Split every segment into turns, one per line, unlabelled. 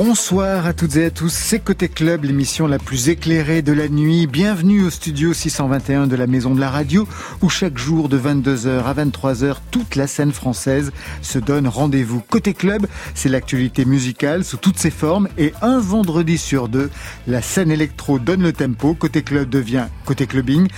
Bonsoir à toutes et à tous, c'est Côté Club, l'émission la plus éclairée de la nuit. Bienvenue au studio 621 de la Maison de la Radio, où chaque jour de 22h à 23h, toute la scène française se donne rendez-vous. Côté Club, c'est l'actualité musicale sous toutes ses formes, et un vendredi sur deux, la scène électro donne le tempo. Côté Club devient Côté Clubbing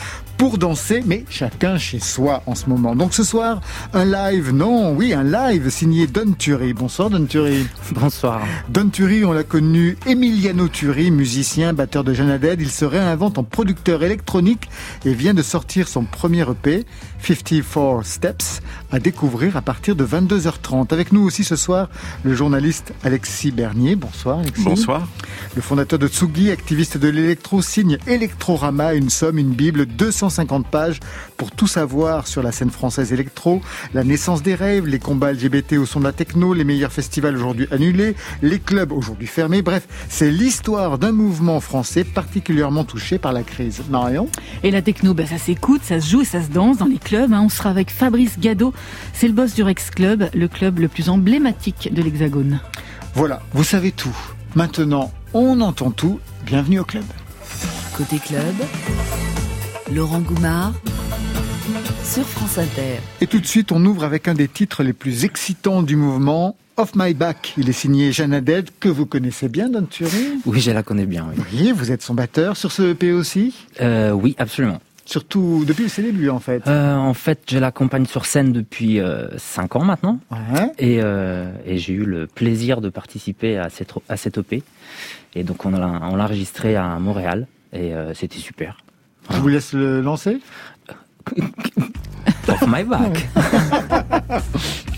pour danser, mais chacun chez soi en ce moment. Donc ce soir, un live, non, oui, un live signé Don Turi. Bonsoir Don Turi.
Bonsoir.
Don Turi, on l'a connu Emiliano Turi, musicien, batteur de Jeanne Il se réinvente en producteur électronique et vient de sortir son premier EP, 54 Steps, à découvrir à partir de 22h30. Avec nous aussi ce soir, le journaliste Alexis Bernier. Bonsoir Alexis.
Bonsoir.
Le fondateur de Tsugi, activiste de l'électro, signe Electrorama, une somme, une bible, 200 150 pages pour tout savoir sur la scène française électro, la naissance des rêves, les combats LGBT au son de la techno, les meilleurs festivals aujourd'hui annulés, les clubs aujourd'hui fermés. Bref, c'est l'histoire d'un mouvement français particulièrement touché par la crise. Marion
Et la techno, ben ça s'écoute, ça se joue et ça se danse dans les clubs. Hein. On sera avec Fabrice Gado, c'est le boss du Rex Club, le club le plus emblématique de l'Hexagone.
Voilà, vous savez tout. Maintenant, on entend tout. Bienvenue au club.
Côté club, Laurent Goumard sur France Inter.
Et tout de suite, on ouvre avec un des titres les plus excitants du mouvement, Off My Back. Il est signé Jeanne Aded, que vous connaissez bien, Don Thury
Oui, je la connais bien. Oui,
oui vous êtes son batteur sur ce EP aussi
euh, Oui, absolument.
Surtout depuis ses débuts, en fait.
Euh, en fait, je l'accompagne sur scène depuis 5 euh, ans maintenant.
Ouais.
Et, euh, et j'ai eu le plaisir de participer à cette, à cette EP. Et donc, on l'a enregistré à Montréal. Et euh, c'était super.
Je vous laisse le lancer.
Off my back.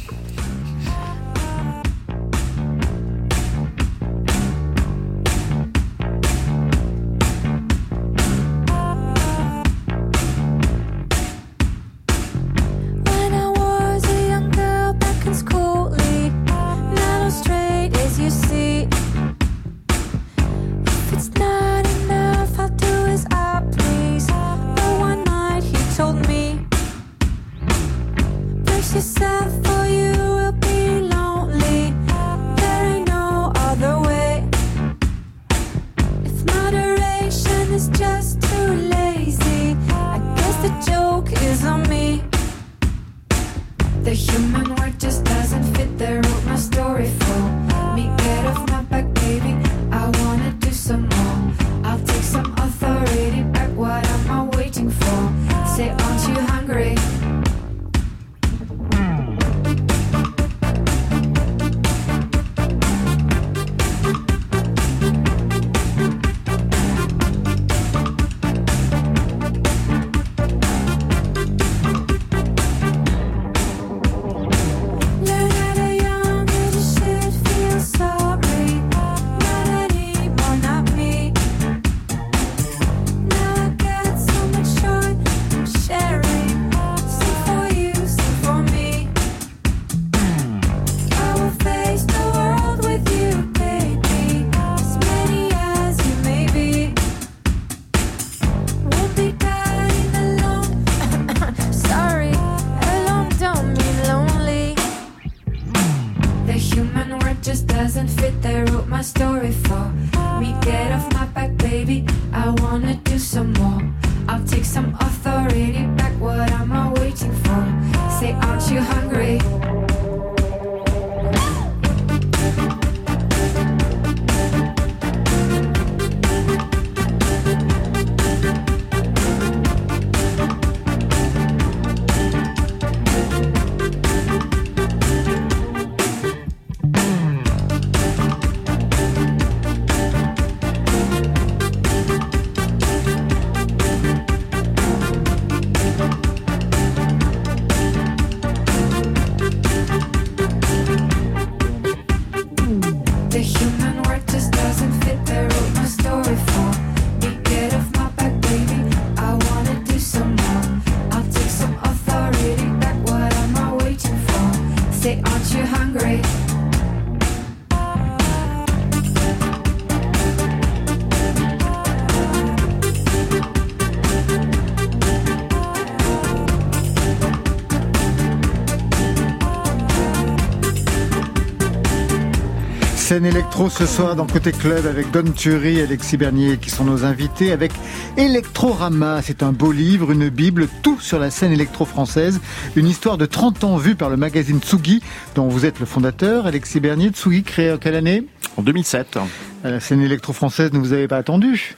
scène électro ce soir dans Côté Club avec Don Thury et Alexis Bernier qui sont nos invités avec Electrorama. C'est un beau livre, une bible, tout sur la scène électro française. Une histoire de 30 ans vue par le magazine Tsugi dont vous êtes le fondateur. Alexis Bernier, Tsugi créé en quelle année?
En 2007.
La scène électro française ne vous avez pas attendu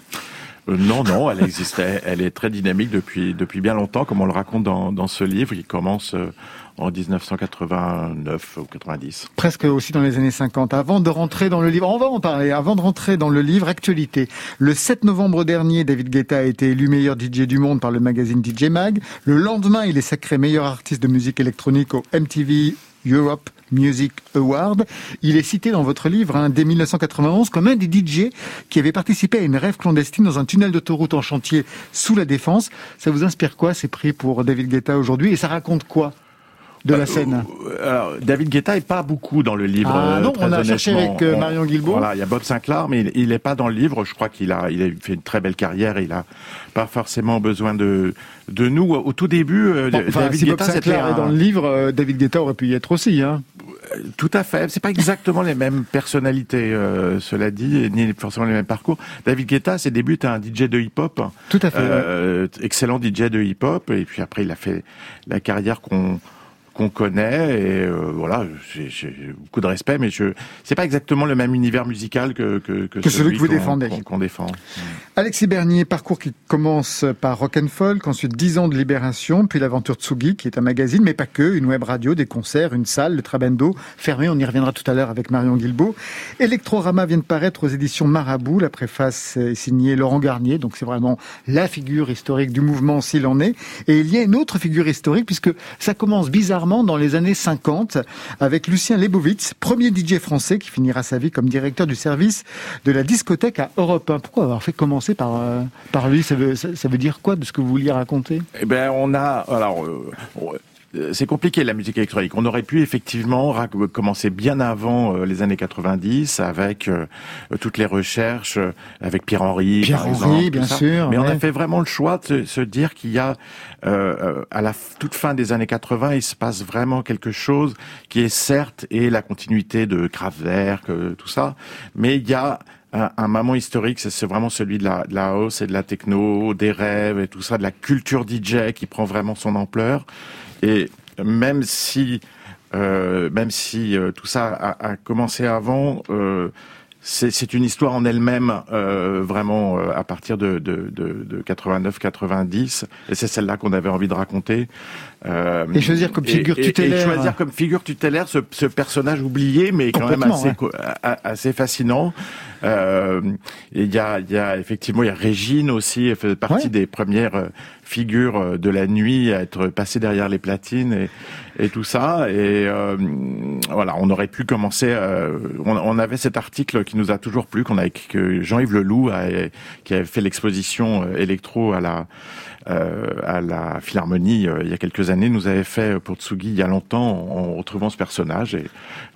euh, non, non, elle existait. Elle est très dynamique depuis depuis bien longtemps, comme on le raconte dans, dans ce livre. Il commence euh, en 1989 ou 90.
Presque aussi dans les années 50. Avant de rentrer dans le livre, on va en parler, avant de rentrer dans le livre Actualité. Le 7 novembre dernier, David Guetta a été élu meilleur DJ du monde par le magazine DJ Mag. Le lendemain, il est sacré meilleur artiste de musique électronique au MTV Europe Music Award. Il est cité dans votre livre hein, dès 1991 comme un des DJ qui avait participé à une rêve clandestine dans un tunnel d'autoroute en chantier sous la Défense. Ça vous inspire quoi ces prix pour David Guetta aujourd'hui? Et ça raconte quoi? De la euh, scène
euh, alors, David Guetta est pas beaucoup dans le livre.
Ah non, on a cherché avec euh, Marion Guilbault.
Voilà, il y a Bob Sinclair, mais il n'est pas dans le livre. Je crois qu'il a, il a fait une très belle carrière et il a pas forcément besoin de de nous. Au tout début,
David si Guetta, Bob Sinclair est dans le livre, David Guetta aurait pu y être aussi. Hein.
Tout à fait. C'est pas exactement les mêmes personnalités, cela dit, ni forcément les mêmes parcours. David Guetta, ses débuts, un DJ de hip-hop.
Tout à fait.
Excellent DJ de hip-hop. Et puis après, il a fait la carrière qu'on qu'on connaît et euh, voilà j'ai beaucoup de respect mais je c'est pas exactement le même univers musical que que,
que, celui, que vous défendez.
qu'on défend.
Alexis Bernier parcours qui commence par Rock and Folk ensuite 10 ans de Libération puis l'aventure Tsugi qui est un magazine mais pas que une web radio des concerts une salle le Trabendo fermé on y reviendra tout à l'heure avec Marion Guilbault Electrorama vient de paraître aux éditions Marabout. La préface est signée Laurent Garnier donc c'est vraiment la figure historique du mouvement s'il en est. Et il y a une autre figure historique puisque ça commence bizarrement dans les années 50 avec Lucien Lebovitz, premier DJ français qui finira sa vie comme directeur du service de la discothèque à Europe 1. Pourquoi avoir fait commencer par, euh, par lui? Ça veut, ça, veut dire quoi de ce que vous vouliez raconter?
Eh ben, on a alors euh, c'est compliqué la musique électronique. On aurait pu effectivement commencer bien avant euh, les années 90 avec euh, toutes les recherches avec Pierre Henry,
Pierre Henry, bien sûr.
Mais on a fait vraiment le choix de se dire qu'il y a à la toute fin des années 80, il se passe vraiment quelque chose qui est certes et la continuité de Kraftwerk, tout ça, mais il y a un, moment historique, c'est vraiment celui de la, de la house et de la techno, des rêves et tout ça, de la culture DJ qui prend vraiment son ampleur. Et même si, euh, même si euh, tout ça a, a commencé avant, euh, c'est une histoire en elle-même, euh, vraiment euh, à partir de, de, de, de 89-90, et c'est celle-là qu'on avait envie de raconter.
Euh, et choisir comme figure tutélaire.
Et, choisir comme figure tutélaire ce, ce personnage oublié, mais quand même assez, assez fascinant. Euh, il y a, y a effectivement, il y a Régine aussi, elle fait partie des premières euh, figures euh, de la nuit à être passée derrière les platines et, et tout ça. Et euh, voilà, on aurait pu commencer. Euh, on, on, avait cet article qui nous a toujours plu, qu'on a que Jean-Yves Leloup a, qui avait fait l'exposition électro à la à la Philharmonie il y a quelques années, nous avait fait pour Tsugi il y a longtemps en retrouvant ce personnage et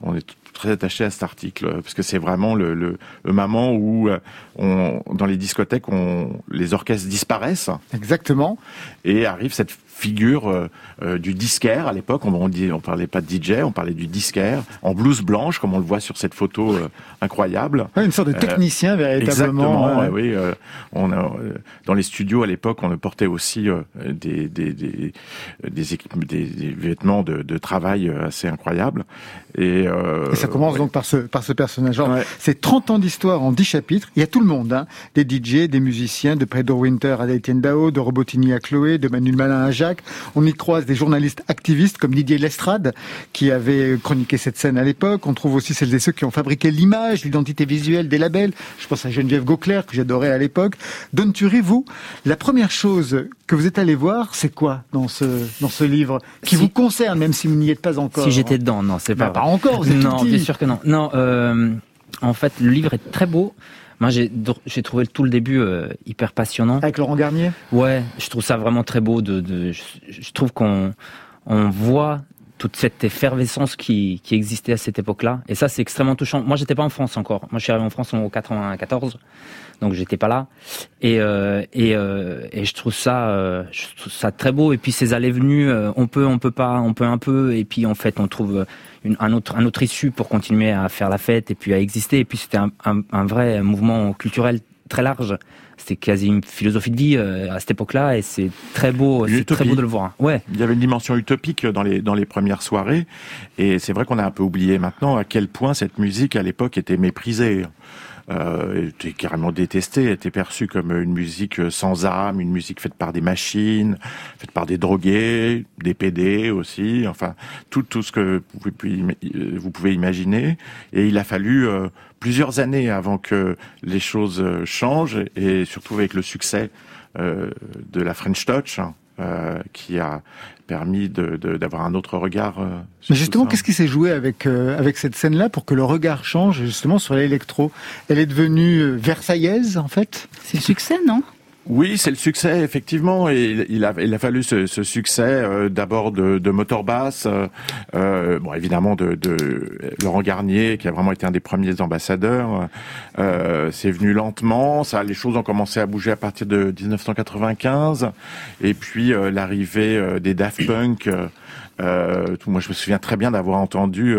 on est très attaché à cet article parce que c'est vraiment le, le, le, moment où euh, on, dans les discothèques, on, les orchestres disparaissent.
Exactement.
Et arrive cette figure euh, euh, du disquaire à l'époque. On, on, on parlait pas de DJ, on parlait du disquaire en blouse blanche, comme on le voit sur cette photo euh, incroyable.
une sorte de technicien véritablement.
Exactement. oui, on a, dans les studios à l'époque, on portait aussi des des des, des, équipes, des, des vêtements de, de, travail assez incroyables.
Et, Et ça commence donc par ce par ce personnage. C'est 30 ans d'histoire en 10 chapitres. Il y a tout le monde, hein. des DJ, des musiciens, de Pedro Winter à Etienne Dao, de Robotini à Chloé, de Manuel Malin à Jacques on y croise des journalistes activistes comme Didier Lestrade, qui avait chroniqué cette scène à l'époque. On trouve aussi celles et ceux qui ont fabriqué l'image, l'identité visuelle des labels. Je pense à Geneviève Gauclair, que j'adorais à l'époque. Don Thury, vous, la première chose que vous êtes allé voir, c'est quoi dans ce, dans ce livre qui vous concerne, même si vous n'y êtes pas encore?
Si j'étais dedans, non, c'est pas.
Bah, pas encore, vous êtes
Non, bien sûr que non. Non, euh, en fait, le livre est très beau. Moi, j'ai j'ai trouvé tout le début euh, hyper passionnant.
Avec Laurent Garnier?
Ouais, je trouve ça vraiment très beau. De, de je, je trouve qu'on on voit toute cette effervescence qui, qui existait à cette époque-là. Et ça, c'est extrêmement touchant. Moi, j'étais pas en France encore. Moi, je suis arrivé en France en 94, donc j'étais pas là. Et, euh, et, euh, et je trouve ça, euh, je trouve ça très beau. Et puis ces allées venues, euh, on peut, on peut pas, on peut un peu. Et puis en fait, on trouve une, un autre, un autre issue pour continuer à faire la fête et puis à exister. Et puis c'était un, un, un vrai mouvement culturel très large c'était quasi une philosophie de vie euh, à cette époque-là et c'est très beau, c'est très beau de le voir.
Ouais. Il y avait une dimension utopique dans les dans les premières soirées et c'est vrai qu'on a un peu oublié maintenant à quel point cette musique à l'époque était méprisée euh, était carrément détesté, était perçu comme une musique sans âme, une musique faite par des machines, faite par des drogués, des PD aussi, enfin tout tout ce que vous pouvez, pouvez imaginer. Et il a fallu euh, plusieurs années avant que les choses changent et surtout avec le succès euh, de la French Touch. Euh, qui a permis d'avoir de, un autre regard. Euh,
Mais justement, qu'est-ce qui s'est joué avec euh, avec cette scène-là pour que le regard change justement sur l'électro? Elle est devenue euh, versaillaise en fait?
C'est le succès, non?
Oui, c'est le succès effectivement, et il a, fallu ce, succès euh, d'abord de, de euh, euh, bon évidemment de, Laurent Garnier qui a vraiment été un des premiers ambassadeurs. Euh, c'est venu lentement, ça, les choses ont commencé à bouger à partir de 1995, et puis l'arrivée des Daft Punk. Moi, je me souviens très bien d'avoir entendu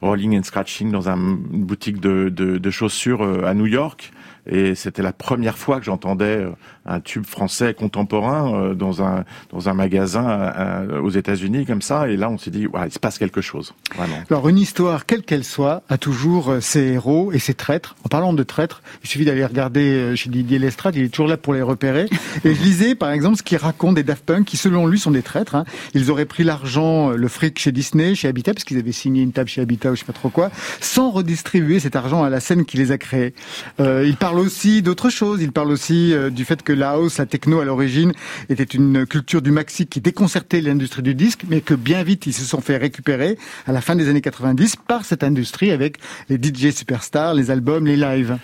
Rolling and Scratching dans un, une boutique de chaussures à New York. Et c'était la première fois que j'entendais euh, un tube français contemporain euh, dans un dans un magasin euh, aux États-Unis comme ça. Et là, on s'est dit, ouais, il se passe quelque chose. Vraiment.
Alors, une histoire, quelle qu'elle soit, a toujours ses héros et ses traîtres. En parlant de traîtres, il suffit d'aller regarder chez Didier Lestrade, il est toujours là pour les repérer. Et je lisais, par exemple, ce qu'il raconte des Daft Punk, qui selon lui sont des traîtres. Hein. Ils auraient pris l'argent, le fric chez Disney, chez Habitat, parce qu'ils avaient signé une table chez Habitat ou je sais pas trop quoi, sans redistribuer cet argent à la scène qui les a créés. Euh, il parle aussi d'autres choses. Il parle aussi euh, du fait que la house, la techno à l'origine, était une culture du maxi qui déconcertait l'industrie du disque, mais que bien vite ils se sont fait récupérer à la fin des années 90 par cette industrie avec les DJ superstars, les albums, les lives.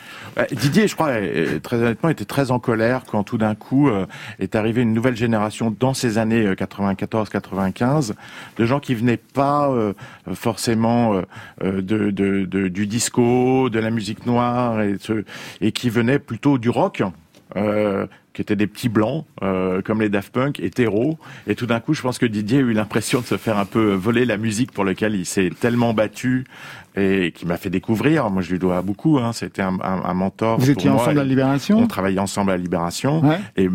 Didier, je crois, très honnêtement, était très en colère quand tout d'un coup euh, est arrivée une nouvelle génération dans ces années 94-95 euh, de gens qui venaient pas forcément de, de, de, du disco, de la musique noire et, et qui venaient plutôt du rock. Euh, qui étaient des petits blancs, euh, comme les Daft Punk, hétéros. Et tout d'un coup, je pense que Didier a eu l'impression de se faire un peu voler la musique pour laquelle il s'est tellement battu et qui m'a fait découvrir. Moi, je lui dois beaucoup. Hein. C'était un, un, un, mentor.
Vous étiez ensemble à Libération?
On travaillait ensemble à Libération. Ouais. Et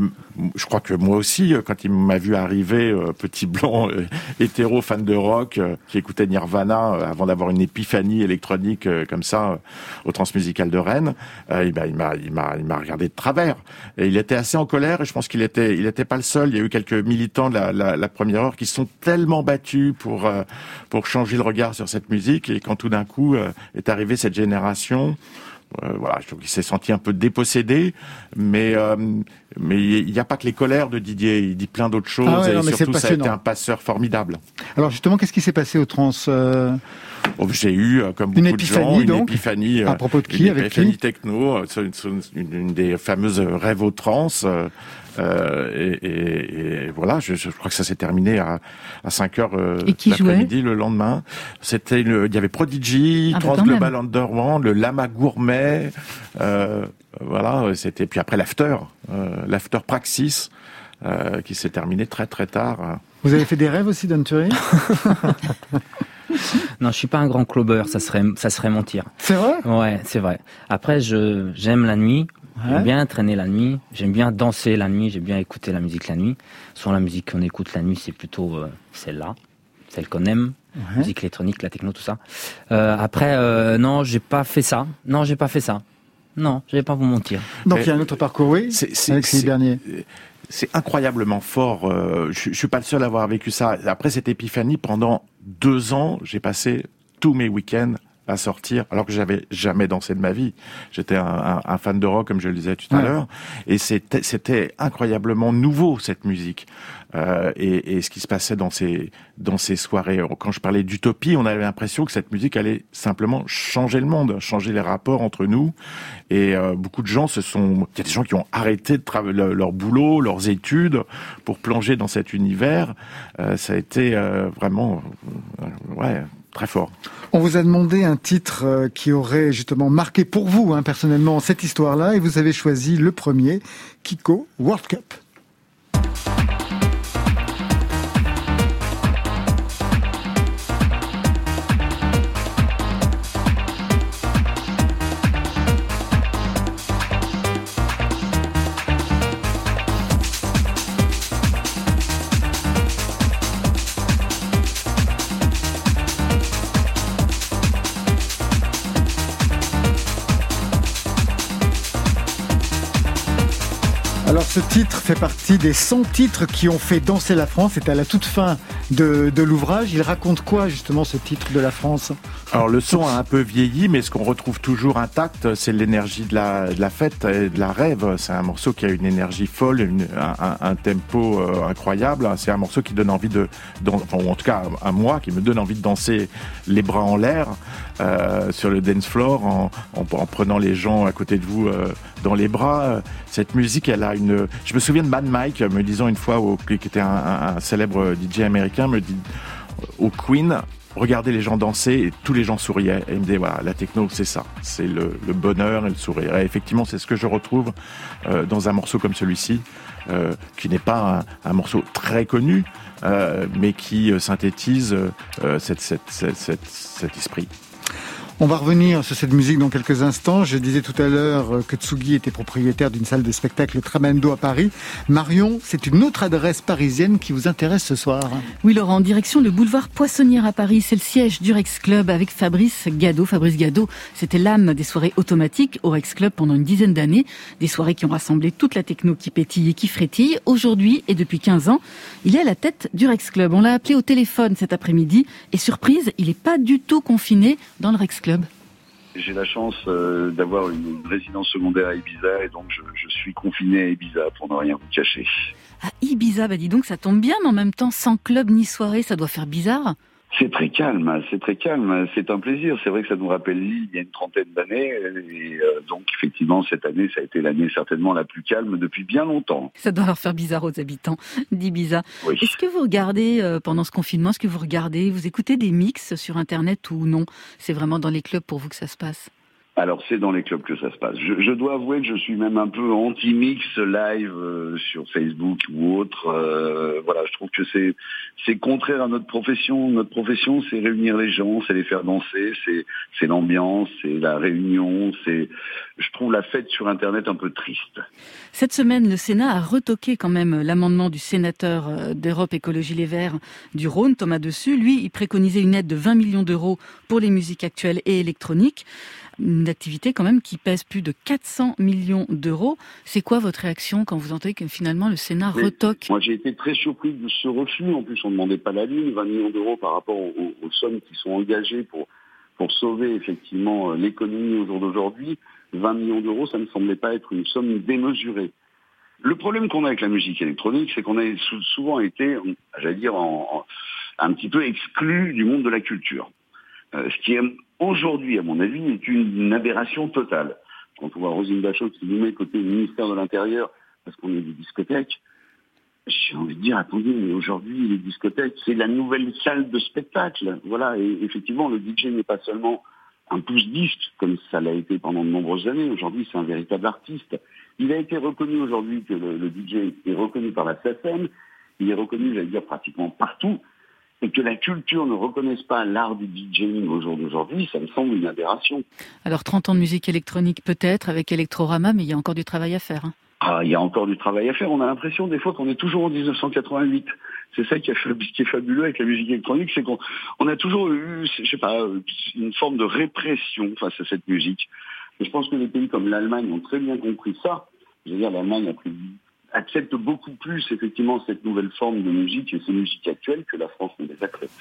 je crois que moi aussi, euh, quand il m'a vu arriver, euh, petit blanc euh, hétéro fan de rock, euh, qui écoutait Nirvana avant d'avoir une épiphanie électronique euh, comme ça au Transmusical de Rennes, il m'a il m'a il m'a il m'a regardé de travers. Et il était assez en colère. Et je pense qu'il était il était pas le seul. Il y a eu quelques militants de la, la, la première heure qui sont tellement battus pour pour changer le regard sur cette musique. Et quand tout d'un coup euh, est arrivée cette génération. Euh, voilà, je trouve qu'il s'est senti un peu dépossédé, mais euh, mais il n'y a pas que les colères de Didier, il dit plein d'autres choses
ah ouais,
et
non,
surtout ça a été un passeur formidable.
Alors justement, qu'est-ce qui s'est passé au trans euh...
J'ai eu, comme beaucoup
une épiphanie,
de gens,
donc,
une épiphanie.
À propos de qui
Une
avec
épiphanie
qui
techno, une, une, une, des fameuses rêves au trans. Euh, et, et, et, voilà, je, je, crois que ça s'est terminé à, à 5 heures euh, l'après-midi le lendemain. C'était il y avait Prodigy, ah, Trans Global Underground, le Lama Gourmet, euh, voilà, c'était puis après l'after, euh, l'after Praxis. Euh, qui s'est terminé très très tard.
Vous avez fait des rêves aussi d'Anturi
non, je suis pas un grand clubber, ça serait ça serait mentir.
C'est vrai?
Ouais, c'est vrai. Après, je j'aime la nuit, Ouais. J'aime bien traîner la nuit, j'aime bien danser la nuit, j'aime bien écouter la musique la nuit. Souvent la musique qu'on écoute la nuit, c'est plutôt euh, celle-là, celle qu'on aime, ouais. musique électronique, la techno, tout ça. Euh, après, euh, non, j'ai pas fait ça. Non, j'ai pas fait ça. Non, je vais pas vous mentir.
Donc il y a un autre parcours, oui, c'est, avec ces derniers.
C'est incroyablement fort. Euh, je, je suis pas le seul à avoir vécu ça. Après cette épiphanie, pendant deux ans, j'ai passé tous mes week-ends à sortir, alors que j'avais jamais dansé de ma vie. J'étais un, un, fan de rock, comme je le disais tout à l'heure, et c'était, incroyablement nouveau cette musique. Euh, et, et, ce qui se passait dans ces dans ces soirées. Quand je parlais d'utopie, on avait l'impression que cette musique allait simplement changer le monde, changer les rapports entre nous. Et euh, beaucoup de gens se sont, il y a des gens qui ont arrêté de travailler leur boulot, leurs études pour plonger dans cet univers. Euh, ça a été euh, vraiment, ouais,
On vous a demandé un titre euh, qui aurait justement marqué pour vous, hein, personnellement, cette histoire-là, et vous avez choisi le premier, Kiko World Cup. Fait partie des 100 titres qui ont fait danser la France. C'est à la toute fin de, l'ouvrage. Il raconte quoi justement ce titre de la France?
Alors le son a un peu vieilli, mais ce qu'on retrouve toujours intact, c'est l'énergie de la, de fête et de la rêve. C'est un morceau qui a une énergie folle, un, tempo euh, incroyable. C'est un morceau qui donne envie de, enfin, en tout cas à moi, qui me donne envie de danser les bras en l'air euh, sur le dance floor en, en, prenant les gens à côté de vous euh, dans les bras. Cette musique, elle a une je me souviens de Mad Mike me disant une fois, au, qui était un, célèbre DJ américain, me dit au Queen, regardez les gens danser et tous les gens souriaient. Et il me dit voilà, la techno, c'est ça, c'est le, bonheur et le sourire. Et effectivement, c'est ce que je retrouve euh, dans un morceau comme celui-ci, euh, qui n'est pas un, morceau très connu, euh, mais qui synthétise cet esprit.
On va revenir sur cette musique dans quelques instants. Je disais tout à l'heure que Tsugi était propriétaire d'une salle de spectacle Tramendo à Paris. Marion, c'est une autre adresse parisienne qui vous intéresse ce soir.
Oui, Laurent, en direction le boulevard Poissonnière à Paris. C'est le siège du Rex Club avec Fabrice Gado. Fabrice Gado, c'était l'âme des soirées automatiques au Rex Club pendant une dizaine d'années. Des soirées qui ont rassemblé toute la techno qui pétille et qui frétille. Aujourd'hui et depuis 15 ans, il est à la tête du Rex Club. On l'a appelé au téléphone cet après-midi et surprise, il n'est pas du tout confiné dans le Rex Club.
J'ai la chance euh, d'avoir une résidence secondaire à Ibiza et donc je, suis confiné à Ibiza pour ne rien vous cacher.
À Ibiza, bah dis donc ça tombe bien, mais en même temps sans club ni soirée, ça doit faire bizarre.
C'est très calme, c'est très calme, c'est un plaisir. C'est vrai que ça nous rappelle Lille il y a une trentaine d'années, et euh, donc effectivement cette année, ça a été l'année certainement la plus calme depuis bien longtemps.
Ça doit leur faire bizarre aux habitants d'Ibiza. Est-ce que vous regardez euh, pendant ce confinement, est-ce que vous regardez, vous écoutez des mix sur Internet ou non? C'est vraiment dans les clubs pour vous que ça se passe?
Alors c'est dans les clubs que ça se passe. Je, dois avouer que je suis même un peu anti-mix live euh, sur Facebook ou autre. Euh, voilà, je trouve que c'est contraire à notre profession. Notre profession, c'est réunir les gens, c'est les faire danser, c'est c'est l'ambiance, c'est la réunion, c'est je trouve la fête sur internet un peu triste.
Cette semaine, le Sénat a retoqué quand même l'amendement du sénateur euh, d'Europe Écologie Les Verts du Rhône, Thomas Dessus. Lui, il préconisait une aide de 20 millions d'euros pour les musiques actuelles et électroniques une activité quand même qui pèse plus de 400 millions d'euros. C'est quoi votre réaction quand vous entendez que finalement le Sénat retoque
Moi j'ai été très surpris de ce refus. En plus on ne demandait pas la ligne, 20 millions d'euros par rapport aux, sommes qui sont engagées pour, pour sauver effectivement euh, l'économie au jour d'aujourd'hui. 20 millions d'euros, ça ne semblait pas être une somme démesurée. Le problème qu'on a avec la musique électronique, c'est qu'on a souvent été, j'allais dire, un petit peu exclu du monde de la culture. Euh, ce qui est aujourd'hui, à mon avis, est une, aberration totale. Quand on voit Rosine Bachot qui nous met côté ministère de l'Intérieur parce qu'on est des discothèques, j'ai envie de dire, attendez, mais aujourd'hui, les discothèques, c'est la nouvelle salle de spectacle. Voilà, et effectivement, le DJ n'est pas seulement un pouce-disque, comme ça l'a été pendant de nombreuses années. Aujourd'hui, c'est un véritable artiste. Il a été reconnu aujourd'hui que le, le, DJ est reconnu par la SACEM. Il est reconnu, j'allais dire, pratiquement partout et que la culture ne reconnaisse pas l'art du DJing au jour d'aujourd'hui, ça me semble une aberration.
Alors 30 ans de musique électronique peut-être avec Electrorama, mais il y a encore du travail à faire. Hein.
Ah, il y a encore du travail à faire. On a l'impression des fois qu'on est toujours en 1988. C'est ça qui, est fabuleux avec la musique électronique, c'est qu'on a toujours eu, je sais pas, une forme de répression face à cette musique. je pense que les pays comme l'Allemagne ont très bien compris ça. Je veux dire, l'Allemagne a pris acceptent beaucoup plus effectivement cette nouvelle forme de musique et ces musiques actuelles que la France ne les accepte.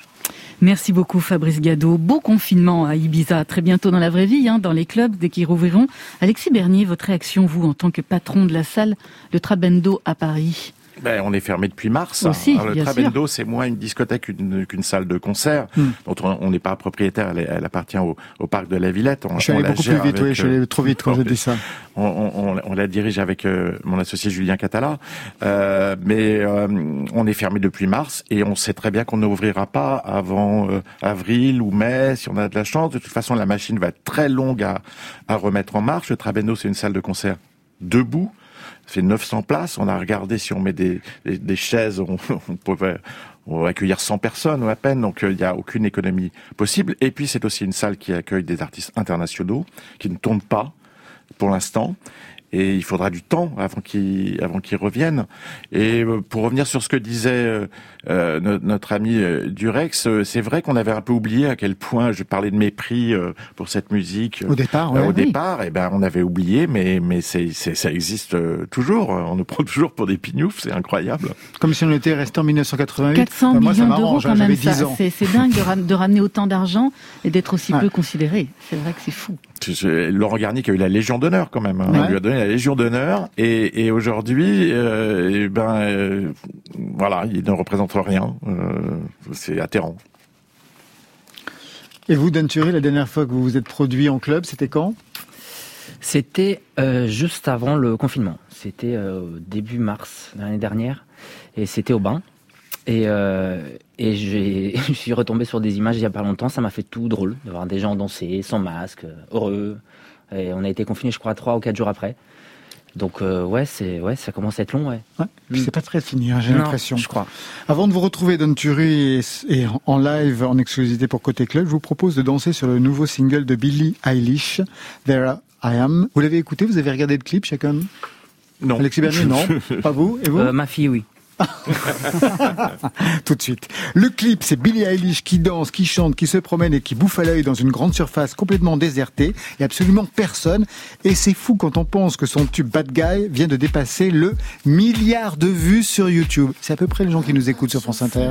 Merci beaucoup Fabrice Gado. Beau confinement à Ibiza, très bientôt dans la vraie vie, hein, dans les clubs dès qu'ils rouvriront. Alexis Bernier, votre réaction, vous, en tant que patron de la salle de Trabendo à Paris?
Ben, on est fermé depuis mars.
Aussi,
le Trabendo, c'est moins une discothèque qu'une salle de concert, dont on n'est pas propriétaire, elle, appartient au, parc de la Villette.
On, je suis allé beaucoup plus vite, oui, je suis allé euh, trop vite quand j'ai dit ça.
On, la dirige avec euh, mon associé Julien Catala, euh, mais on est fermé depuis mars et on sait très bien qu'on n'ouvrira pas avant avril ou mai, si on a de la chance. De toute façon, la machine va être très longue à, à remettre en marche. Le Trabendo, c'est une salle de concert debout fait 900 places. On a regardé si on met des, des, chaises, on, on pouvait accueillir 100 personnes ou à peine, donc euh, il n'y a aucune économie possible. Et puis c'est aussi une salle qui accueille des artistes internationaux qui ne tournent pas pour l'instant et il faudra du temps avant qu'ils avant qu'ils reviennent. Et euh, pour revenir sur ce que disait euh, euh notre ami Durex, c'est vrai qu'on avait un peu oublié à quel point je parlais de mépris pour cette musique
au départ.
au départ, et eh ben on avait oublié, mais mais c'est ça existe toujours. On nous prend toujours pour des pignoufs, c'est incroyable.
Comme si on était resté en 1988.
400 millions d'euros quand même. C'est dingue de, ramener autant d'argent et d'être aussi peu considéré. C'est vrai que c'est fou.
Laurent Garnier qui a eu la Légion d'honneur quand même. Hein. On lui a donné la Légion d'honneur et, aujourd'hui, euh, eh ben euh, voilà, il ne représente rien. Euh, c'est atterrant.
Et vous, Dan la dernière fois que vous vous êtes produit en club, c'était quand?
C'était juste avant le confinement. C'était début mars l'année dernière et c'était au bain. Et, et je suis retombé sur des images il n'y a pas longtemps. Ça m'a fait tout drôle de voir des gens danser sans masque, heureux. Et on a été confinés, je crois, trois ou quatre jours après. Donc euh, ouais, c'est ouais, ça commence à être long, ouais.
ouais C'est pas très fini, hein, j'ai l'impression.
Je crois.
Avant de vous retrouver Don Turi et, en live en exclusivité pour Côté Club, je vous propose de danser sur le nouveau single de Billie Eilish, There I Am. Vous l'avez écouté Vous avez regardé le clip chacun?
Non.
Alexis Bernier, non. pas vous Et vous?
Euh, Ma fille, oui.
Tout de suite. Le clip, c'est Billie Eilish qui danse, qui chante, qui se promène et qui bouffe à l'œil dans une grande surface complètement désertée. Il n'y a absolument personne. Et c'est fou quand on pense que son tube Bad Guy vient de dépasser le milliard de vues sur YouTube. C'est à peu près les gens qui nous écoutent sur France Inter.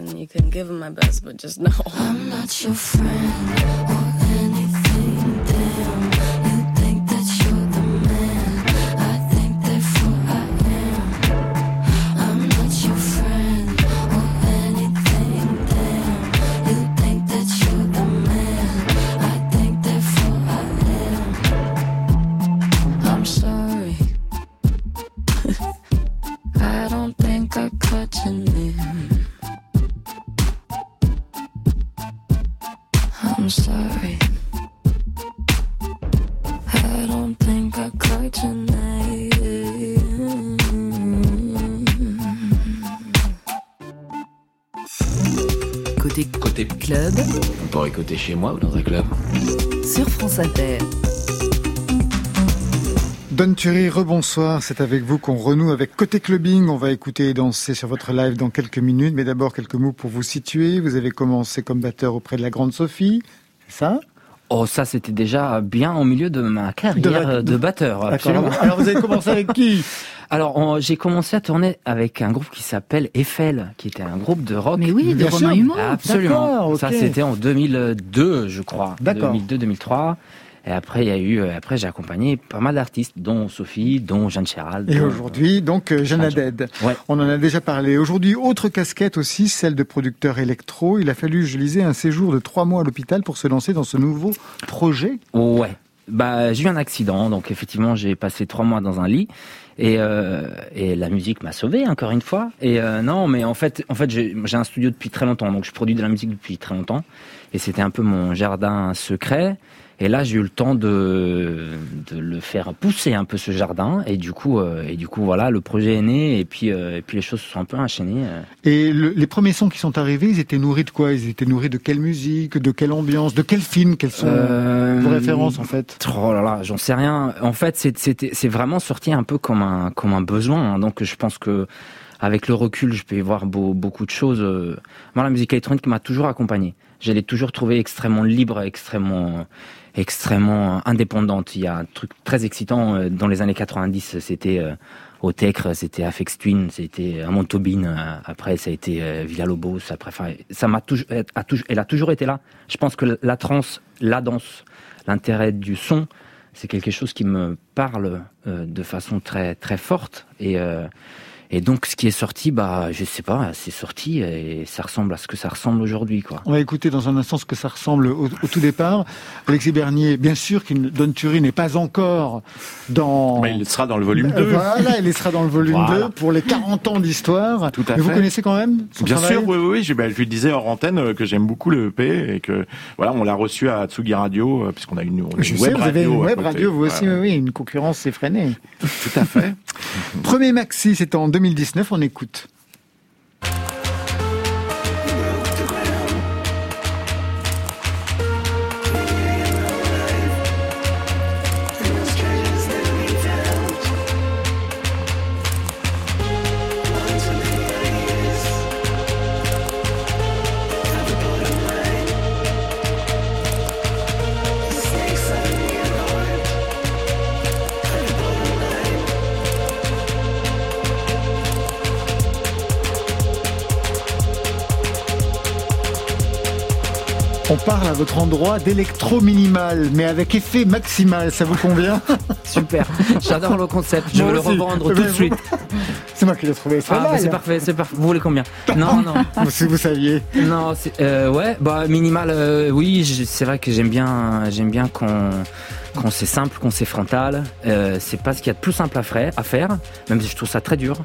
less, and you couldn't give them my best, but just know. I'm not your friend
Chez moi ou dans un club.
Sur France Inter.
Don Thury, rebonsoir. C'est avec vous qu'on renoue avec Côté Clubbing. On va écouter et danser sur votre live dans quelques minutes. Mais d'abord, quelques mots pour vous situer. Vous avez commencé comme batteur auprès de la Grande Sophie. C'est ça?
Oh, ça, c'était déjà bien au milieu de ma carrière de, batteur.
Absolument. Alors, vous avez commencé avec qui?
Alors, j'ai commencé à tourner avec un groupe qui s'appelle Eiffel, qui était un groupe de rock.
Mais oui, de Romain Humain.
Absolument. Ça, c'était en 2002, je crois. D'accord. 2002-2003. Et après, il y a eu, euh, après, j'ai accompagné pas mal d'artistes, dont Sophie, dont Jeanne Chéral.
Et aujourd'hui, donc, euh, Jeanne Aded. On en a déjà parlé. Aujourd'hui, autre casquette aussi, celle de producteur électro. Il a fallu, je lisais, un séjour de trois mois à l'hôpital pour se lancer dans ce nouveau projet.
Ouais. Bah, j'ai eu un accident, donc effectivement, j'ai passé trois mois dans un lit. Et, euh, et la musique m'a sauvé encore une fois. Et euh, non, mais en fait, en fait, j'ai un studio depuis très longtemps, donc je produis de la musique depuis très longtemps. Et c'était un peu mon jardin secret. Et là, j'ai eu le temps de, de le faire pousser un peu ce jardin. Et du coup, euh, et du coup, voilà, le projet est né. Et puis, euh, et puis les choses se sont un peu enchaînées. Euh.
Et les premiers sons qui sont arrivés, ils étaient nourris de quoi? Ils étaient nourris de quelle musique, de quelle ambiance, de quel film? Quelles sont vos références en fait?
Oh là là, j'en sais rien. En fait, c'est c'est vraiment sorti un peu comme un comme un besoin. Hein. Donc, je pense que avec le recul, je peux y voir beaucoup de choses. Moi, la musique électronique m'a toujours accompagné. Je l'ai toujours trouvé extrêmement libre, extrêmement extrêmement indépendante. Il y a un truc très excitant euh, dans les années 90, c'était euh, au Tecre, c'était Afex Twin, c'était à Montauban, euh, après ça a été Villa Lobos, après ça m'a toujours, elle a toujours été là. Je pense que la trance, la danse, l'intérêt du son, c'est quelque chose qui me parle de façon très très forte et et donc, ce qui est sorti, bah, je sais pas, c'est sorti et ça ressemble à ce que ça ressemble aujourd'hui, quoi.
On va écouter dans un instant ce que ça ressemble au, tout départ. Alexis Bernier, bien sûr qu'il Don Turin n'est pas encore dans...
Mais il sera dans le volume 2.
Voilà, il sera dans le volume 2 pour les 40 ans d'histoire. Tout à fait. vous connaissez quand même
Bien sûr, oui, oui, Je, ben, je lui disais hors antenne euh, que j'aime beaucoup le EP et que, voilà, on l'a reçu à Tsugi Radio, euh, puisqu'on a une, une
je web sais, vous avez une web radio, vous aussi, oui, une concurrence effrénée.
Tout à fait.
Premier maxi, c'était en 2019, on écoute. Parle à votre endroit d'électro minimal, mais avec effet maximal. Ça vous convient
Super. J'adore le concept. Je veux le revendre tout de suite.
C'est moi qui l'ai trouvé.
Ah, bah, c'est parfait, c'est parfait. Vous voulez combien Non, non.
si vous saviez.
Non, euh, ouais, bah minimal. Euh, oui, c'est vrai que j'aime bien, j'aime bien qu'on quand c'est simple, quand c'est frontal. Euh, c'est pas ce qu'il y a de plus simple à faire, à faire, même si je trouve ça très dur.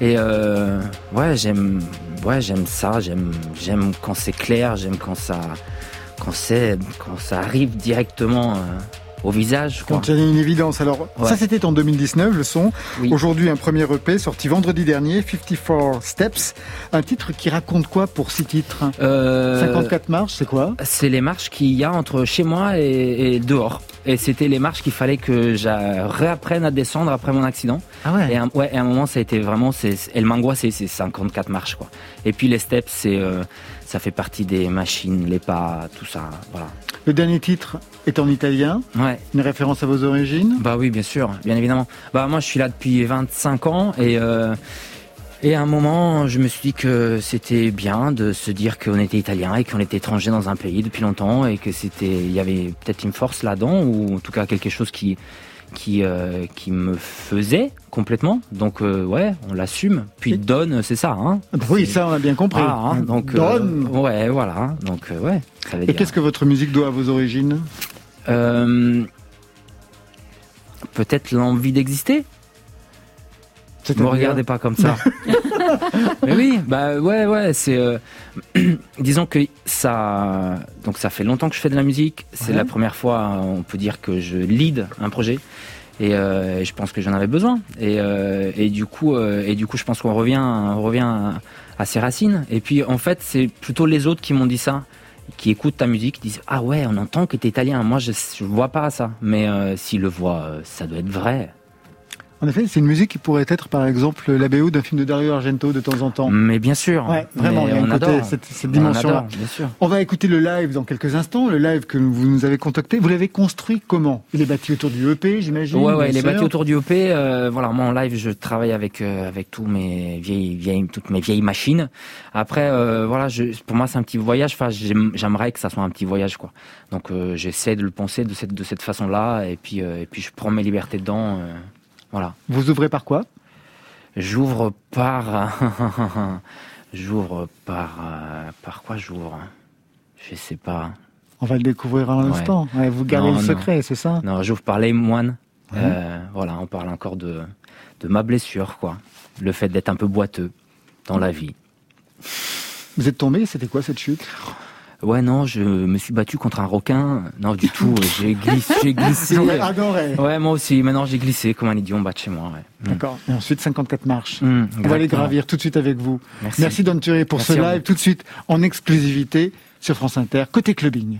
Et euh, ouais, j'aime, ouais, j'aime ça. J'aime, j'aime quand c'est clair. J'aime quand ça, quand c'est quand ça arrive directement euh, au visage.
Quand il y a une évidence. Alors ça c'était en 2019 le son. Aujourd'hui un premier EP sorti vendredi dernier, 54 Steps, un titre qui raconte quoi pour six titres? Euh... 54 marches, c'est quoi?
C'est les marches qu'il y a entre chez moi et, dehors. Et c'était les marches qu'il fallait que je réapprenne à descendre après mon accident.
Ah ouais.
Et, un, ouais, et à un moment ça a été vraiment, c'est, El Mangua c'est 54 marches quoi. Et puis les steps c'est euh, ça fait partie des machines, les pas, tout ça. Voilà.
Le dernier titre est en italien.
Ouais.
Une référence à vos origines?
Bah oui, bien sûr, bien évidemment. Bah moi, je suis là depuis 25 ans et euh, et à un moment, je me suis dit que c'était bien de se dire qu'on était italien et qu'on était étranger dans un pays depuis longtemps et que c'était, il y avait peut-être une force là-dedans ou en tout cas quelque chose qui qui, euh, qui me faisait complètement. Donc euh, ouais, on l'assume. Puis donne, c'est ça. Hein
oui, ça on a bien compris.
hein, donc donne. Euh, ouais, voilà. Donc ouais.
Ça veut Et qu'est-ce que votre musique doit à vos origines?
Peut-être l'envie d'exister. Ne me regardez pas comme ça. Mais oui, bah ouais, ouais, c'est. Euh, disons que ça. Donc ça fait longtemps que je fais de la musique. C'est la première fois, on peut dire, que je lead un projet. Et, euh, je pense que j'en avais besoin. Et, euh, et, du coup, et du coup, je pense qu'on revient, on revient à, ses racines. Et puis, en fait, c'est plutôt les autres qui m'ont dit ça qui écoutent ta musique, qui disent ah ouais, on entend que t'es italien. Moi, je, je vois pas ça, mais s'ils le voient, ça doit être vrai.
En effet, c'est une musique qui pourrait être, par exemple, la BO d'un film de Dario Argento de temps en temps.
Mais bien sûr.
Ouais, vraiment, il y a on cette, cette dimension-là. On, on va écouter le live dans quelques instants, le live que vous nous avez contacté. Vous l'avez construit comment? Il est bâti autour du EP, j'imagine
Ouais, ouais, il est bâti autour du EP. Euh, voilà, moi en live, je travaille avec euh, avec tous mes vieilles, vieilles, toutes mes vieilles machines. Après, euh, voilà, je, pour moi, c'est un petit voyage. Enfin, j'aimerais que ça soit un petit voyage, quoi. Donc, euh, j'essaie de le penser de cette de cette façon-là, et puis et puis je prends mes libertés dedans. Voilà.
Vous ouvrez par quoi?
J'ouvre par. j'ouvre par. Euh, par quoi j'ouvre? Je sais pas.
On va le découvrir à l'instant. vous gardez le secret, c'est ça?
Non, j'ouvre par les moines. Euh, voilà, on parle encore de, de ma blessure, quoi. Le fait d'être un peu boiteux dans la vie.
Vous êtes tombé C'était quoi cette chute?
Ouais, non, je me suis battu contre un requin. Non, du tout. j'ai glissé. J'ai glissé. Ouais, moi aussi. Maintenant, j'ai glissé comme un idiot en bas de chez moi. Ouais.
Mm. D'accord. Et ensuite, 54 marches. Mmh, On va les gravir tout de suite avec vous. Merci, Merci Don Thierry pour ce live. Tout de suite, en exclusivité sur France Inter, côté clubbing.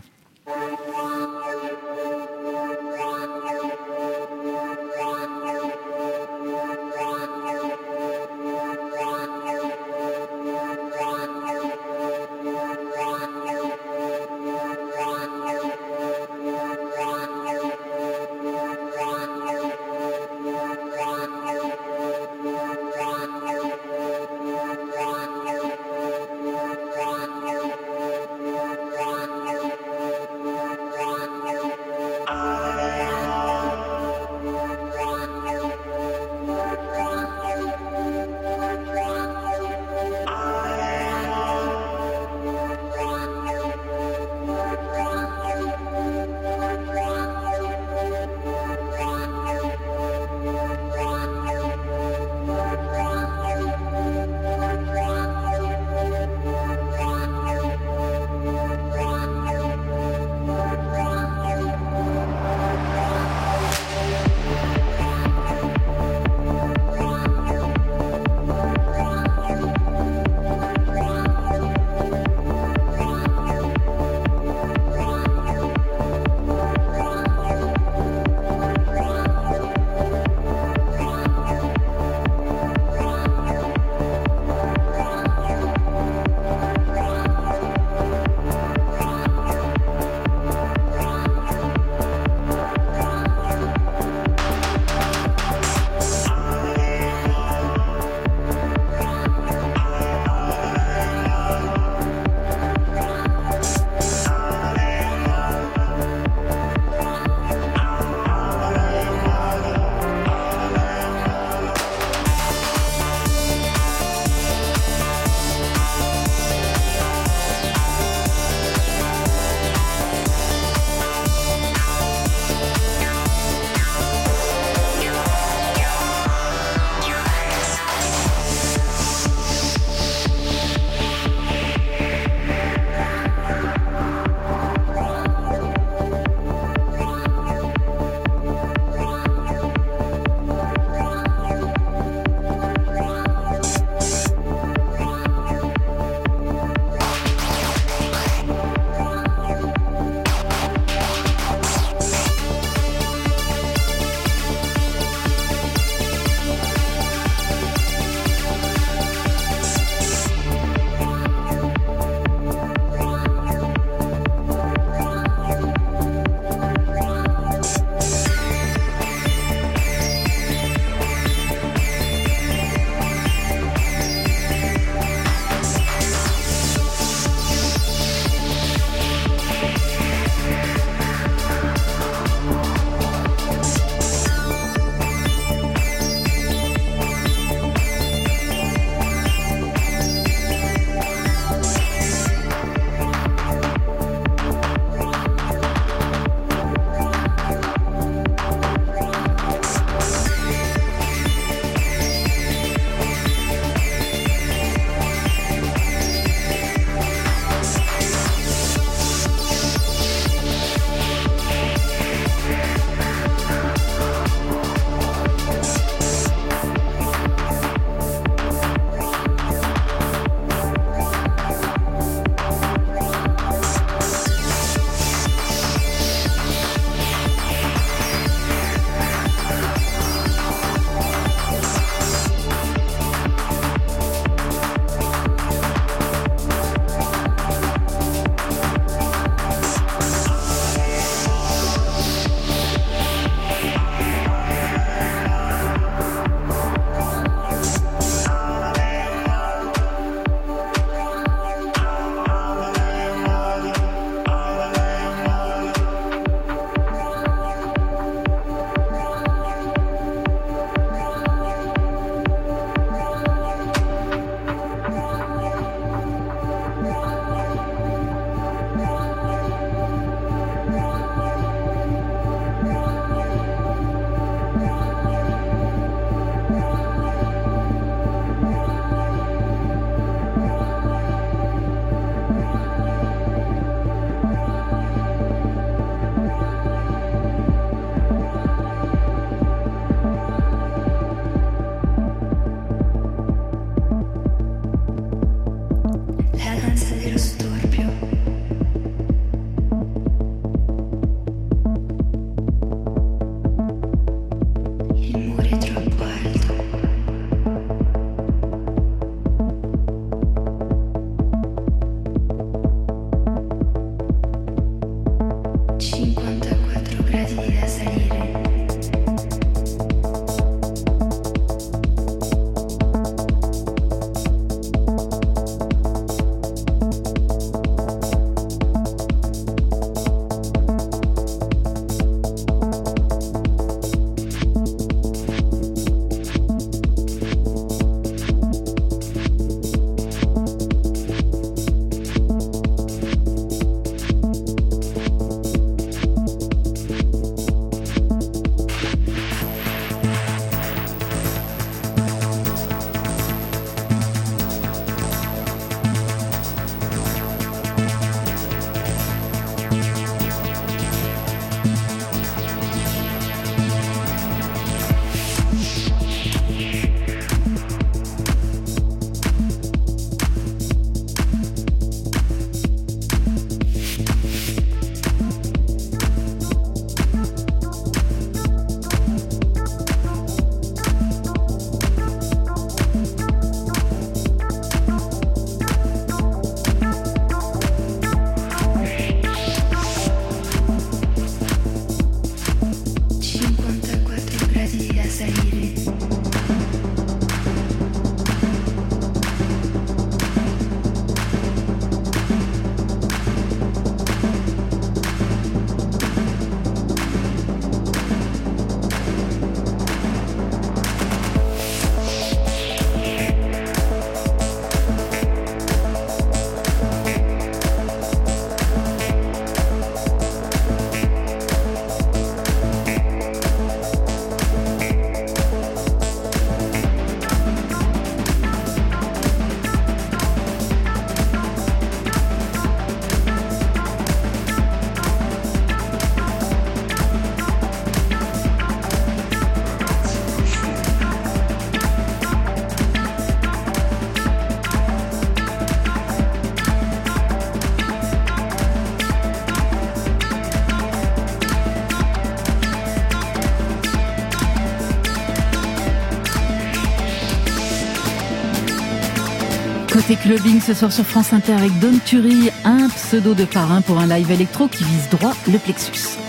Clubbing ce soir sur France Inter avec Don Turi, un pseudo de parrain pour un live électro qui vise droit le plexus.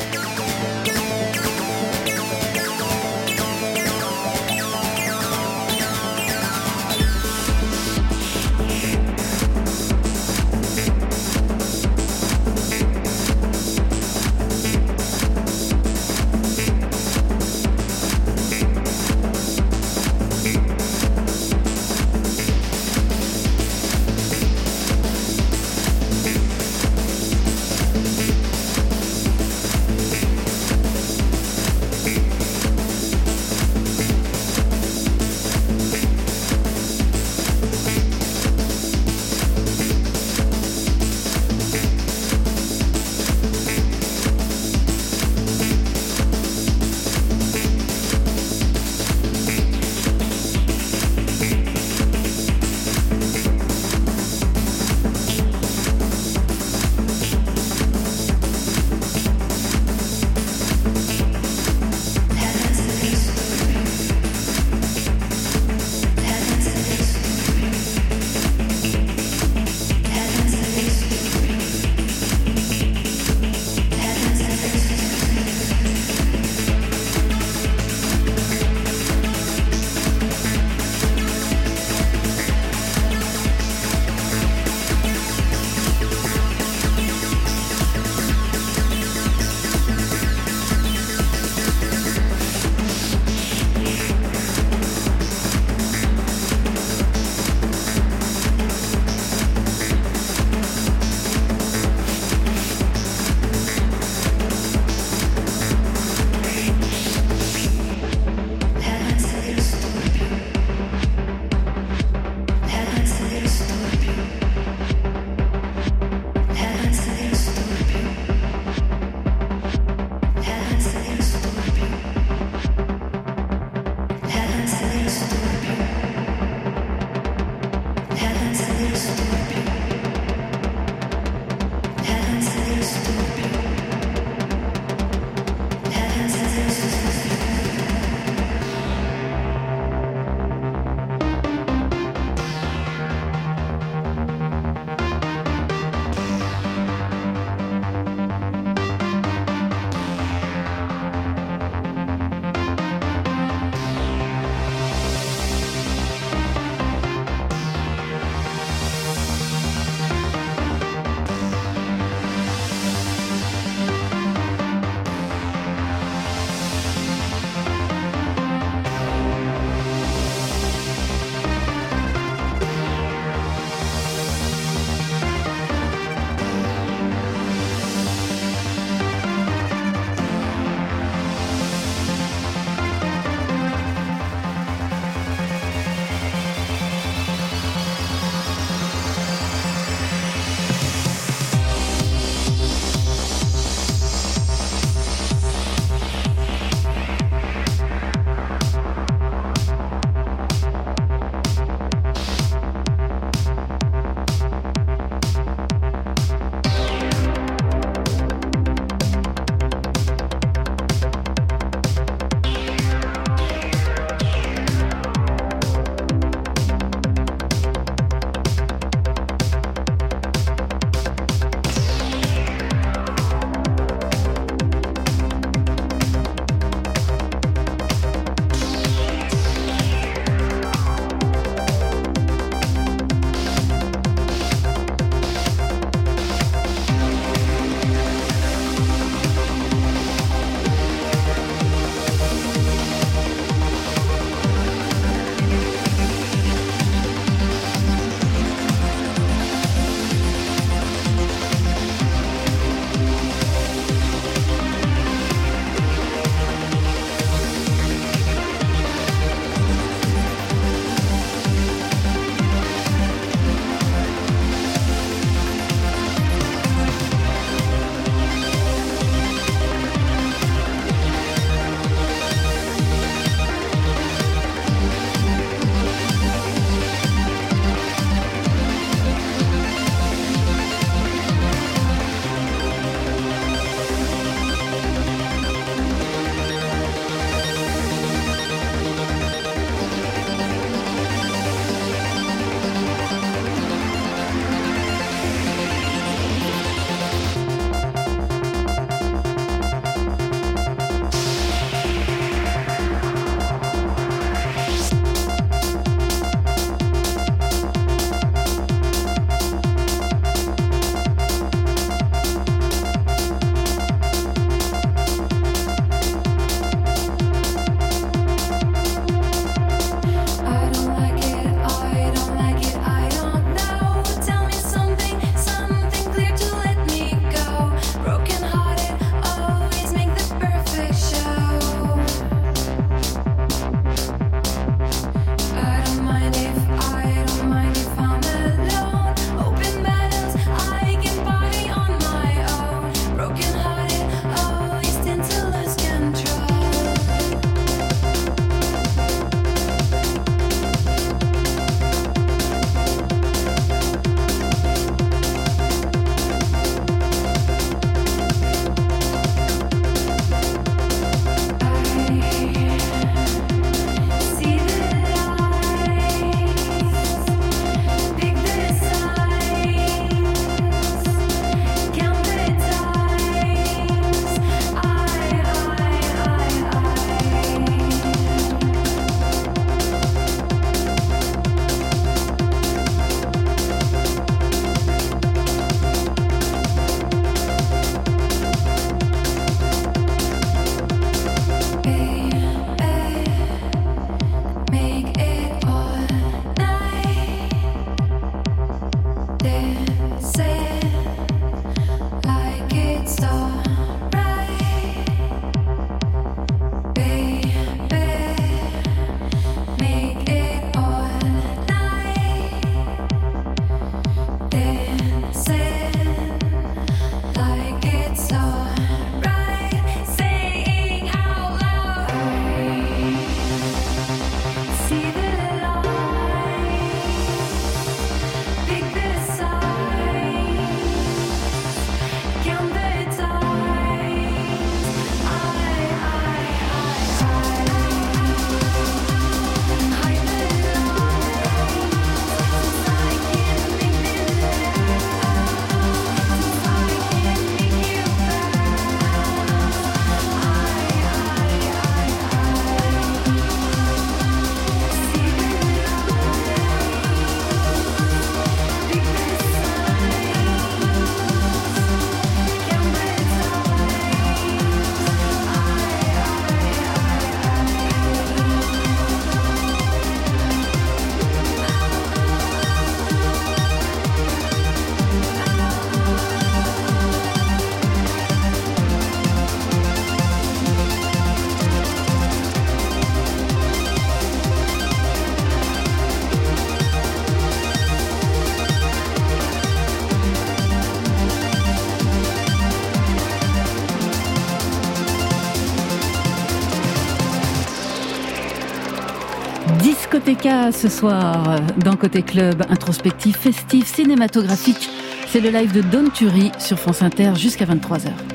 Ce soir dans Côté Club, introspectif, festif, cinématographique. C'est le live de Don Turi sur France Inter jusqu'à 23h.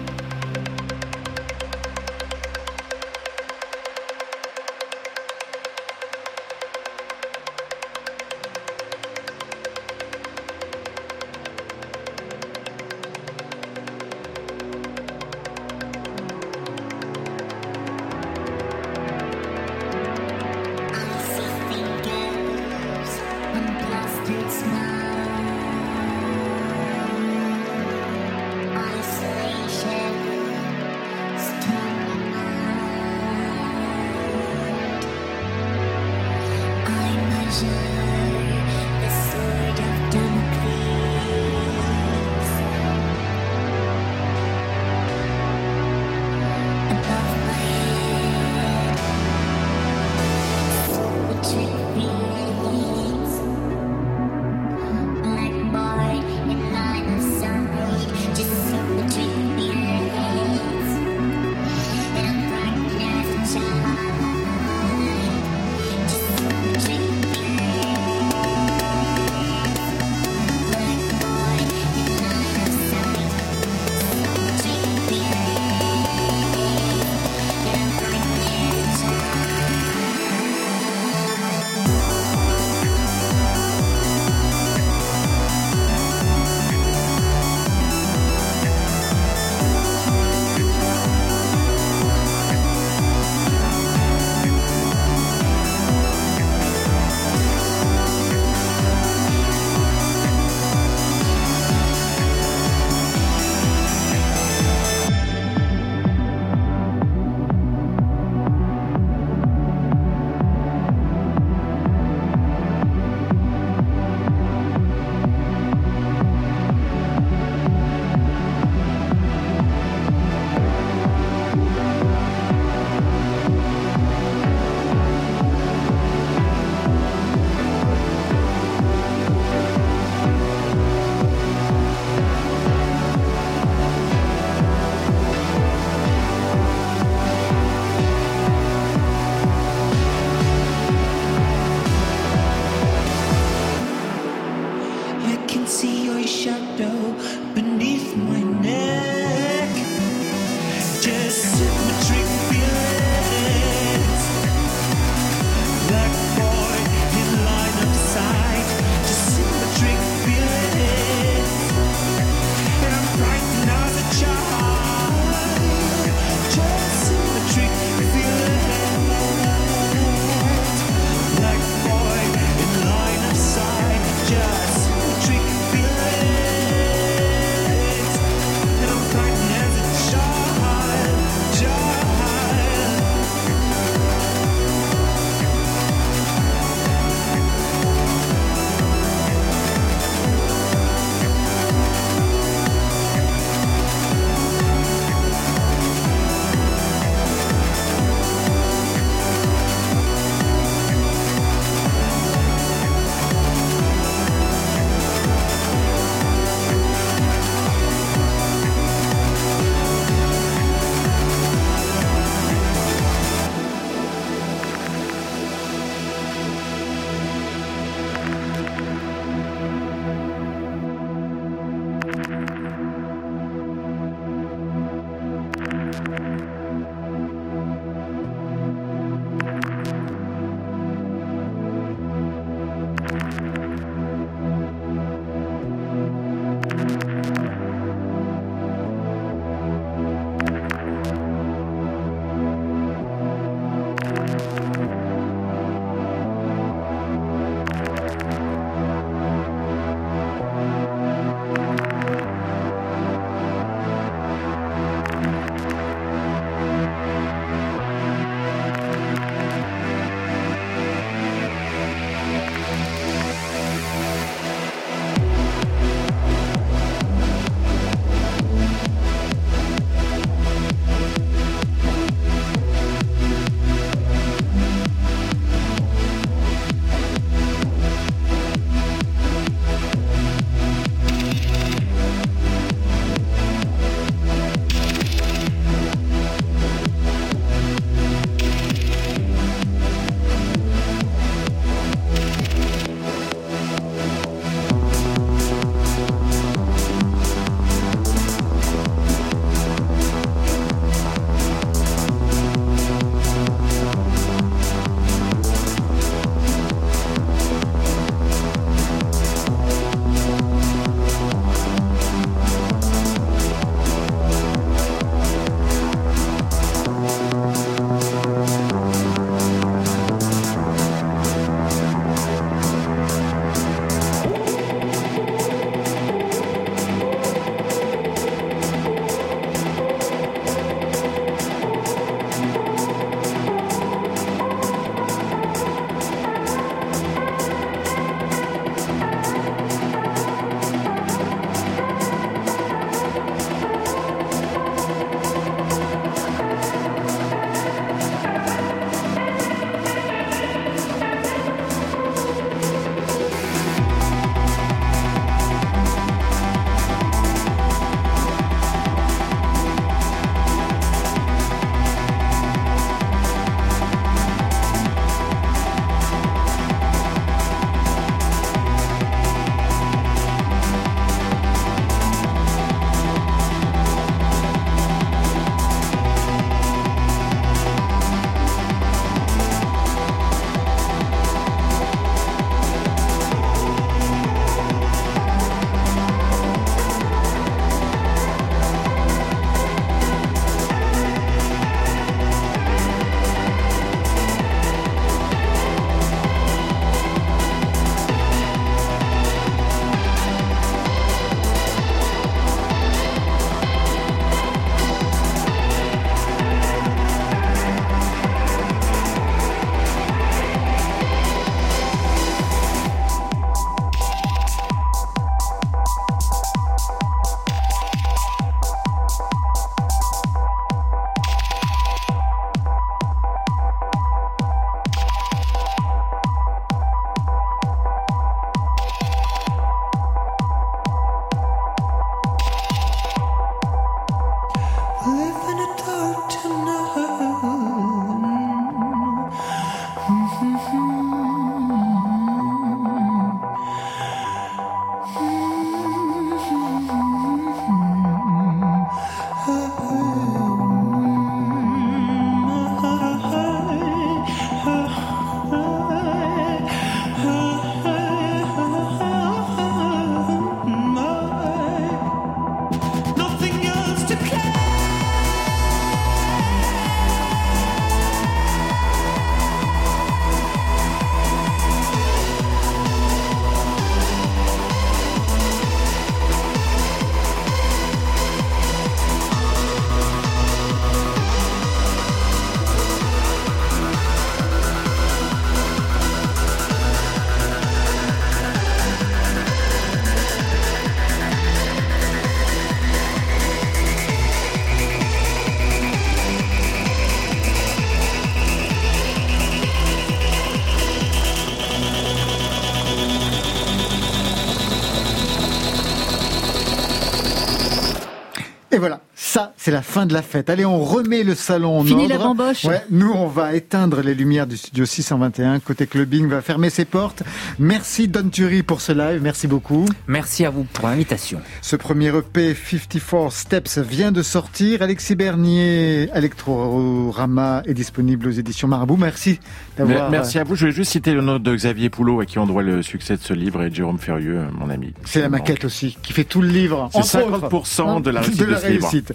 La fin de la fête. Allez, on remet le salon en
Fini
ordre.
la bamboche.
Ouais, nous, on va éteindre les lumières du studio 621. Côté clubbing va fermer ses portes. Merci Don Turi pour ce live. Merci beaucoup.
Merci à vous pour l'invitation.
Ce premier EP 54 Steps vient de sortir. Alexis Bernier, Electrorama est disponible aux éditions Marabout. Merci d'avoir.
Merci à vous. Je vais juste citer le nom de Xavier Poulot à qui on doit le succès de ce livre et Jérôme Ferieux, mon ami.
C'est la maquette aussi qui fait tout le livre.
C'est 50% de la réussite. De la réussite.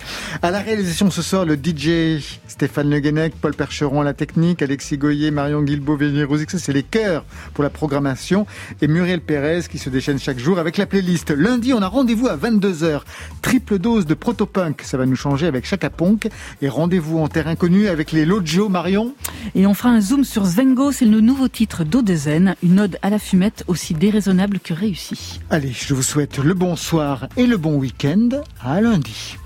La réalisation ce soir, le DJ Stéphane Le Guenec, Paul Percheron à la technique, Alexis Goyer, Marion Guilbault, Vénier ça c'est les chœurs pour la programmation, et Muriel Pérez qui se déchaîne chaque jour avec la playlist. Lundi, on a rendez-vous à 22h. Triple dose de protopunk, ça va nous changer avec Chaka Ponk, et rendez-vous en terre inconnue avec les Lojo Marion?
Et on fera un zoom sur Svengo, c'est le nouveau titre d'Odezen, une ode à la fumette aussi déraisonnable que réussie.
Allez, je vous souhaite le bonsoir et le bon week-end. À lundi.